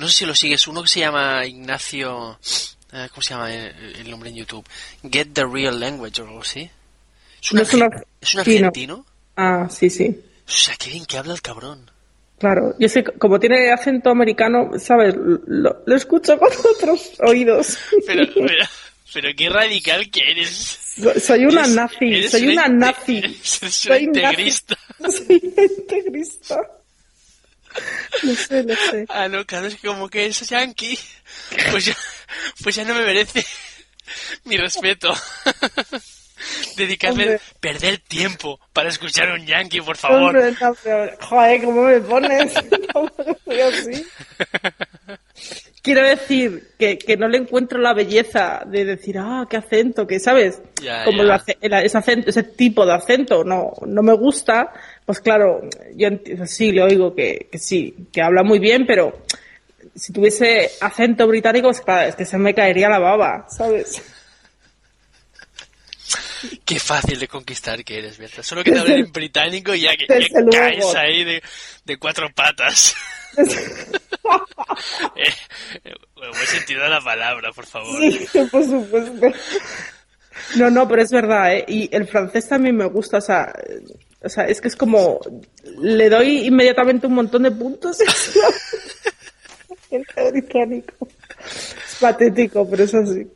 no sé si lo sigues, uno que se llama Ignacio, eh, ¿cómo se llama el, el nombre en YouTube? Get the Real Language o algo así. Es un, No es es un argentino. Ah, sí, sí. O sea, qué bien que habla el cabrón. Claro. Yo sé, como tiene acento americano, ¿sabes? Lo, lo escucho con otros oídos. Pero, pero, pero qué radical que eres. Soy una Eres- nazi, eres soy una nazi. eres una Soy nazi. integrista. Soy una integrista. Lo sé, lo sé. Ah, no, claro, es que como que es yankee. Pues ya, pues ya no me merece mi respeto. Dedicarle, Hombre. perder tiempo para escuchar a un yankee, por favor. Hombre, no, pero, joder, ¿cómo me pones? Quiero decir que, que no le encuentro la belleza de decir, ah, qué acento, que sabes, Ya, como ya. el ese, acento, ese tipo de acento no, no me gusta, pues claro, yo enti- sí le oigo que, que sí, que habla muy bien, pero si tuviese acento británico, pues claro, es que se me caería la baba, ¿sabes? Qué fácil de conquistar que eres, Berta. Solo que te hablen en británico y ya que ya caes ahí de, de cuatro patas. Eh, buen sentido de la palabra, por favor. Sí, por supuesto. No, no, pero es verdad, ¿eh? Y el francés también me gusta, o sea, o sea, es que es como, le doy inmediatamente un montón de puntos. El británico. Es patético, pero es así.